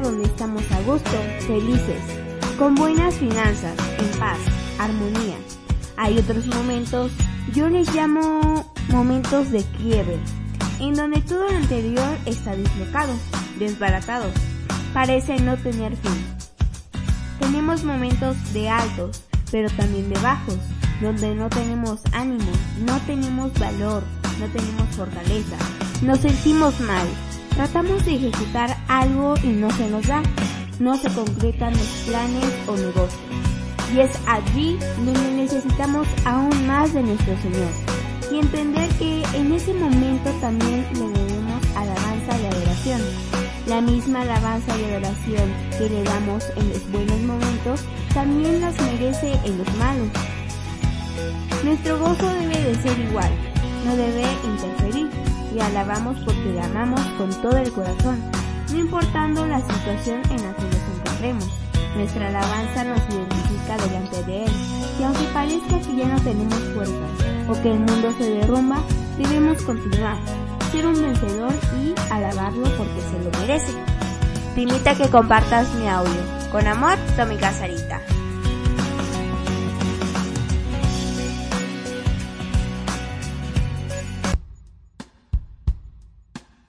Donde estamos a gusto, felices, con buenas finanzas, en paz, armonía. Hay otros momentos, yo les llamo momentos de quiebre, en donde todo lo anterior está dislocado, desbaratado, parece no tener fin. Tenemos momentos de altos, pero también de bajos, donde no tenemos ánimo, no tenemos valor, no tenemos fortaleza, nos sentimos mal, tratamos de ejecutar algo y no se nos da, no se concretan los planes o negocios. Y es allí donde necesitamos aún más de nuestro Señor y entender que en ese momento también le debemos alabanza y adoración. La misma alabanza y adoración que le damos en los buenos momentos también las merece en los malos. Nuestro gozo debe de ser igual, no debe interferir y alabamos porque le amamos con todo el corazón, no importando la situación en la que nos encontremos. Nuestra alabanza nos identifica delante de Él y aunque parezca que ya no tenemos fuerza o que el mundo se derrumba, debemos continuar, ser un vencedor y alabarlo porque se lo merece. Te que compartas mi audio. Con amor, Tommy Casarita.